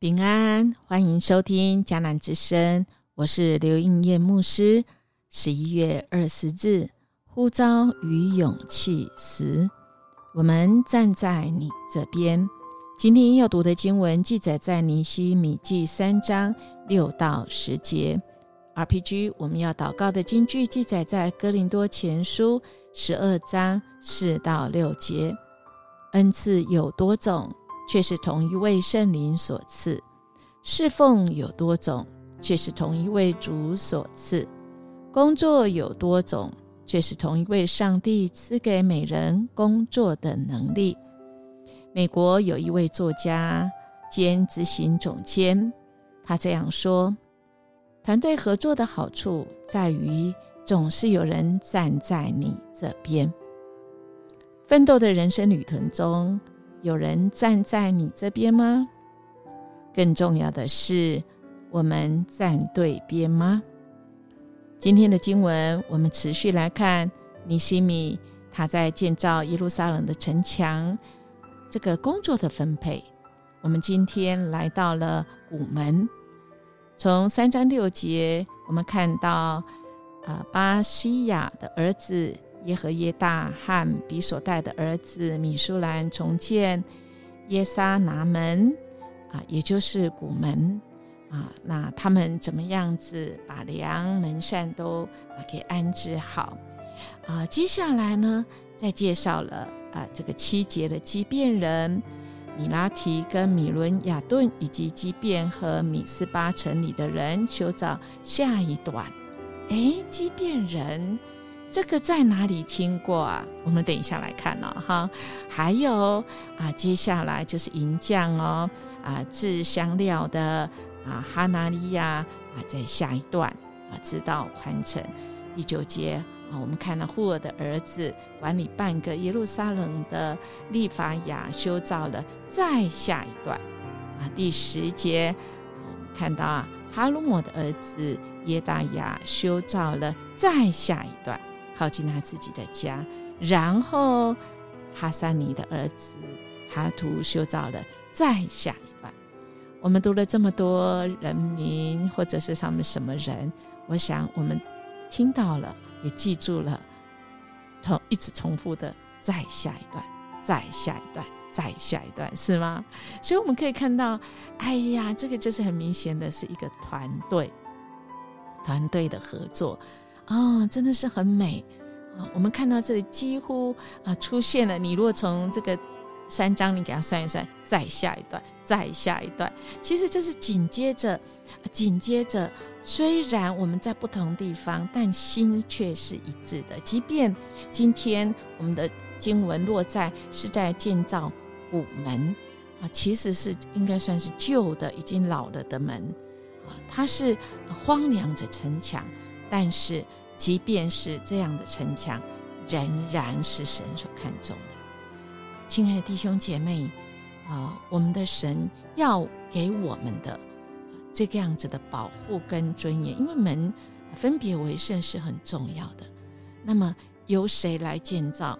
平安，欢迎收听迦南之声，我是刘应叶牧师。十一月二十日，呼召与勇气时，我们站在你这边。今天要读的经文记载在尼西米记三章六到十节。RPG，我们要祷告的经句记载在哥林多前书十二章四到六节。恩赐有多种，却是同一位圣灵所赐；侍奉有多种，却是同一位主所赐；工作有多种，却是同一位上帝赐给每人工作的能力。美国有一位作家兼执行总监，他这样说：“团队合作的好处在于，总是有人站在你这边。”奋斗的人生旅程中，有人站在你这边吗？更重要的是，我们站对边吗？今天的经文，我们持续来看尼西米他在建造耶路撒冷的城墙这个工作的分配。我们今天来到了古门，从三章六节，我们看到啊巴西亚的儿子。耶和耶大和比所带的儿子米舒兰重建耶沙拿门啊，也就是古门啊。那他们怎么样子把梁门扇都啊给安置好啊？接下来呢，再介绍了啊这个七节的畸变人米拉提跟米伦亚顿，以及畸变和米斯巴城里的人修造下一段。哎，畸变人。这个在哪里听过啊？我们等一下来看哦，哈。还有啊，接下来就是银匠哦，啊，制香料的啊，哈拿利亚啊，在下一段啊，知道宽城第九节啊，我们看到户尔的儿子管理半个耶路撒冷的利法亚修造了，再下一段啊，第十节我们看到啊，哈鲁摩的儿子耶大亚修造了，再下一段。靠近他自己的家，然后哈桑尼的儿子哈图修造了再下一段。我们读了这么多人名，或者是他们什么人，我想我们听到了，也记住了，同一直重复的再下一段，再下一段，再下一段，是吗？所以我们可以看到，哎呀，这个就是很明显的是一个团队，团队的合作。哦，真的是很美啊！我们看到这里几乎啊出现了。你如果从这个三章，你给它算一算，再下一段，再下一段，其实这是紧接着，紧接着。虽然我们在不同地方，但心却是一致的。即便今天我们的经文落在是在建造古门啊，其实是应该算是旧的、已经老了的门啊，它是荒凉着城墙，但是。即便是这样的城墙，仍然是神所看重的。亲爱的弟兄姐妹啊，我们的神要给我们的这个样子的保护跟尊严，因为门分别为圣是很重要的。那么由谁来建造？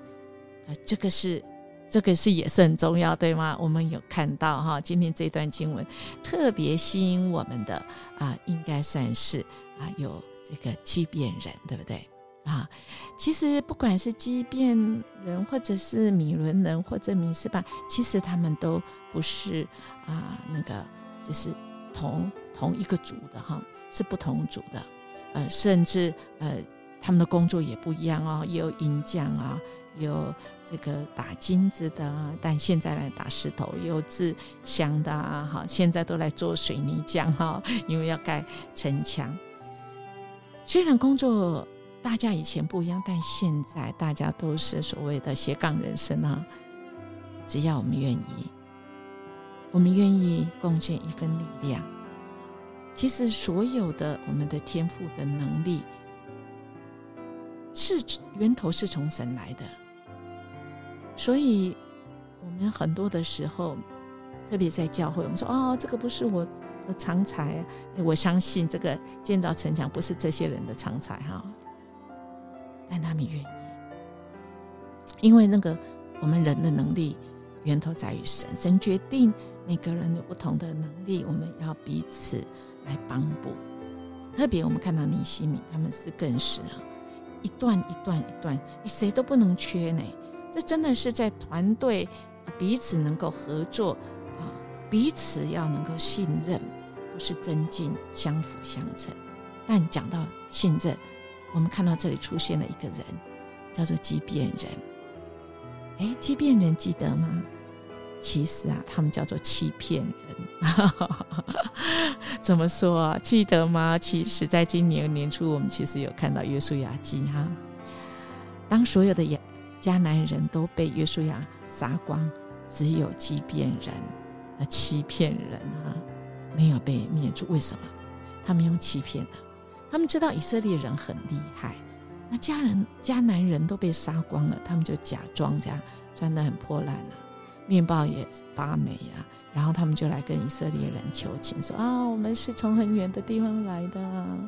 呃，这个是这个是也是很重要，对吗？我们有看到哈，今天这段经文特别吸引我们的啊，应该算是啊有。这个畸变人，对不对啊？其实不管是畸变人，或者是米伦人，或者米斯巴，其实他们都不是啊，那个就是同同一个组的哈，是不同组的。呃，甚至呃，他们的工作也不一样哦，也有银匠啊，有这个打金子的，但现在来打石头，有制香的啊，哈，现在都来做水泥匠哈，因为要盖城墙。虽然工作大家以前不一样，但现在大家都是所谓的斜杠人生啊。只要我们愿意，我们愿意贡献一份力量，其实所有的我们的天赋的能力，是源头是从神来的。所以，我们很多的时候，特别在教会，我们说：“哦，这个不是我。”常才，我相信这个建造城墙不是这些人的常才哈，但他们愿意，因为那个我们人的能力源头在于神，神决定每个人有不同的能力，我们要彼此来帮补。特别我们看到尼西米，他们是更是啊，一段一段一段，谁都不能缺呢。这真的是在团队彼此能够合作，彼此要能够信任，不是增进相辅相成。但讲到信任，我们看到这里出现了一个人，叫做畸变人。哎，畸变人记得吗？其实啊，他们叫做欺骗人。怎么说啊？记得吗？其实，在今年年初，我们其实有看到约书亚记哈。当所有的亚迦南人都被约书亚杀光，只有畸变人啊，欺骗人哈，没有被灭住。为什么？他们用欺骗的，他们知道以色列人很厉害。那家人迦南人都被杀光了，他们就假装这样穿得很破烂了，面包也发霉啊，然后他们就来跟以色列人求情，说啊，我们是从很远的地方来的啊，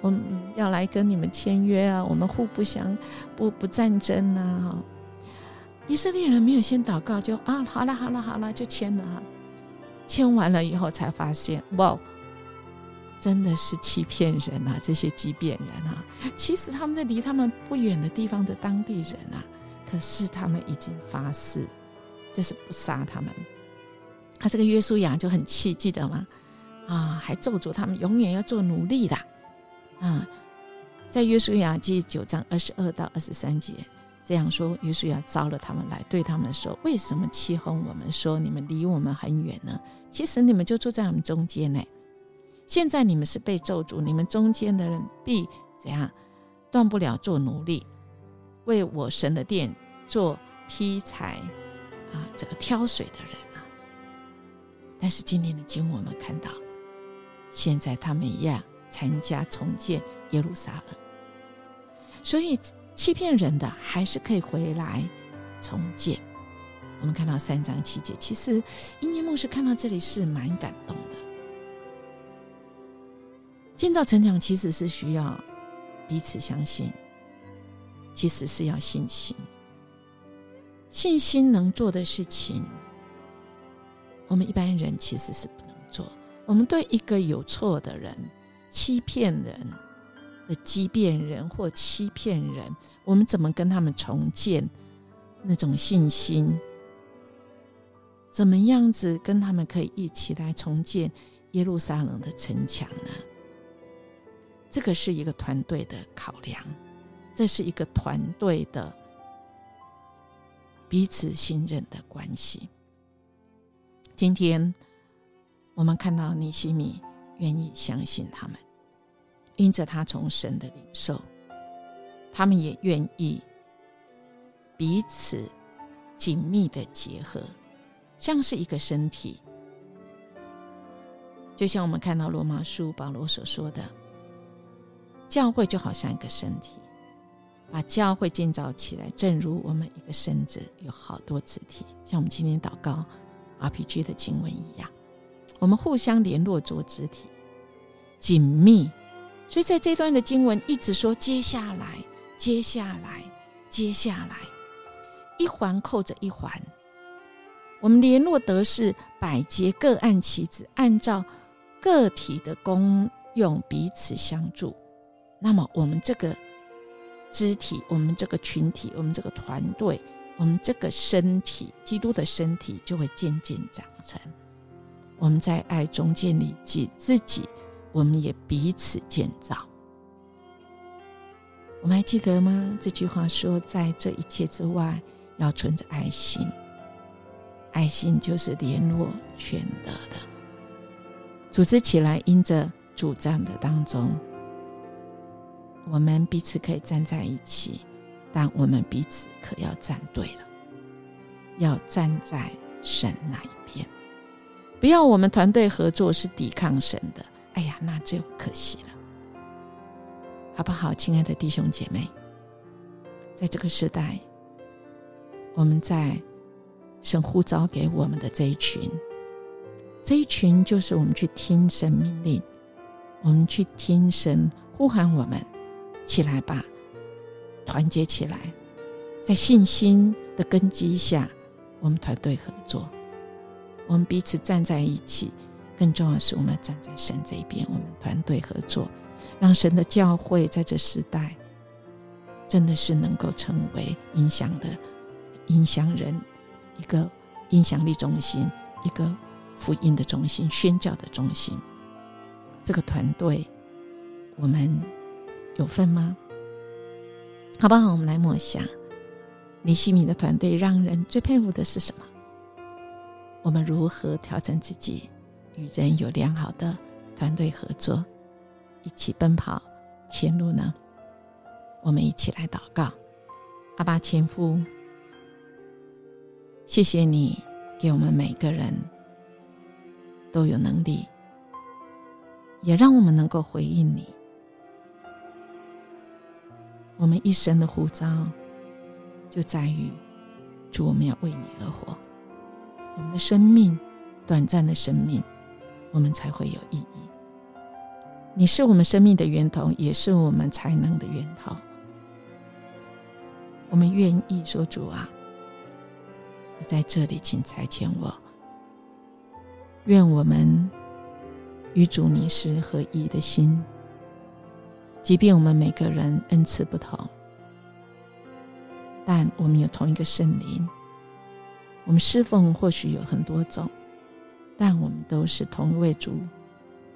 我们要来跟你们签约啊，我们互不相不不战争呐。以色列人没有先祷告，就啊，好了好了好了，就签了哈。签完了以后才发现，哇！真的是欺骗人啊！这些畸变人啊，其实他们在离他们不远的地方的当地人啊，可是他们已经发誓，就是不杀他们。他这个约书亚就很气，记得吗？啊，还咒诅他们永远要做奴隶的啊！在约书亚记九章二十二到二十三节这样说：耶稣要招了他们来，对他们说：“为什么欺哄我们？说你们离我们很远呢？其实你们就住在我们中间呢。”现在你们是被咒诅，你们中间的人必怎样断不了做奴隶，为我神的殿做劈柴啊，这个挑水的人啊。但是今天的经我们看到，现在他们一样参加重建耶路撒冷，所以欺骗人的还是可以回来重建。我们看到三章七节，其实英年牧师看到这里是蛮感动的。建造成长其实是需要彼此相信，其实是要信心。信心能做的事情，我们一般人其实是不能做。我们对一个有错的人、欺骗人的畸变人或欺骗人，我们怎么跟他们重建那种信心？怎么样子跟他们可以一起来重建耶路撒冷的城墙呢？这个是一个团队的考量，这是一个团队的彼此信任的关系。今天我们看到尼西米愿意相信他们，因着他从神的领受，他们也愿意彼此紧密的结合，像是一个身体。就像我们看到罗马书保罗所说的。教会就好像一个身体，把教会建造起来，正如我们一个身子有好多肢体，像我们今天祷告 RPG 的经文一样，我们互相联络做肢体，紧密。所以在这段的经文一直说：接下来，接下来，接下来，一环扣着一环，我们联络得是百节各按其职，按照个体的功用彼此相助。那么，我们这个肢体，我们这个群体，我们这个团队，我们这个身体，基督的身体就会渐渐长成。我们在爱中建立起自己，我们也彼此建造。我们还记得吗？这句话说，在这一切之外，要存着爱心。爱心就是联络全德的，组织起来，因着主战的当中。我们彼此可以站在一起，但我们彼此可要站对了，要站在神那一边，不要我们团队合作是抵抗神的。哎呀，那就可惜了，好不好，亲爱的弟兄姐妹？在这个时代，我们在神呼召给我们的这一群，这一群就是我们去听神命令，我们去听神呼喊我们。起来吧，团结起来，在信心的根基下，我们团队合作，我们彼此站在一起。更重要的是，我们站在神这一边，我们团队合作，让神的教会在这时代，真的是能够成为影响的影响人一个影响力中心，一个福音的中心，宣教的中心。这个团队，我们有份吗？好不好？我们来默想，尼西米的团队让人最佩服的是什么？我们如何调整自己？与人有良好的团队合作，一起奔跑前路呢？我们一起来祷告，阿爸前夫，谢谢你给我们每个人都有能力，也让我们能够回应你。我们一生的呼召就在于主，我们要为你而活。我们的生命，短暂的生命。我们才会有意义。你是我们生命的源头，也是我们才能的源头。我们愿意说：“主啊，我在这里，请差遣我。”愿我们与主你是合一的心，即便我们每个人恩赐不同，但我们有同一个圣灵。我们侍奉或许有很多种。但我们都是同一位主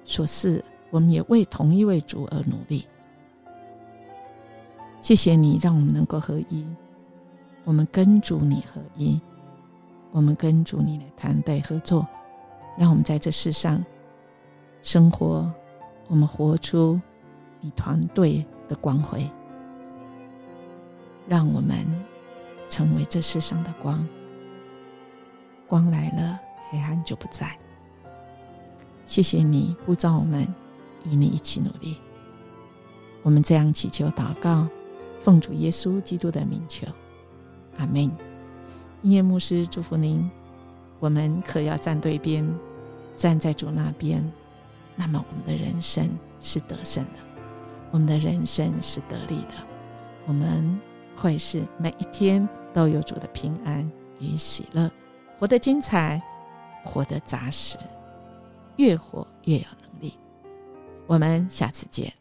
所赐，我们也为同一位主而努力。谢谢你，让我们能够合一。我们跟主你合一，我们跟主你的团队合作，让我们在这世上生活，我们活出你团队的光辉，让我们成为这世上的光。光来了。黑暗就不在。谢谢你呼召我们与你一起努力。我们这样祈求祷告，奉主耶稣基督的名求，阿门。音乐牧师祝福您。我们可要站对边，站在主那边，那么我们的人生是得胜的，我们的人生是得力的，我们会是每一天都有主的平安与喜乐，活得精彩。活得扎实，越活越有能力。我们下次见。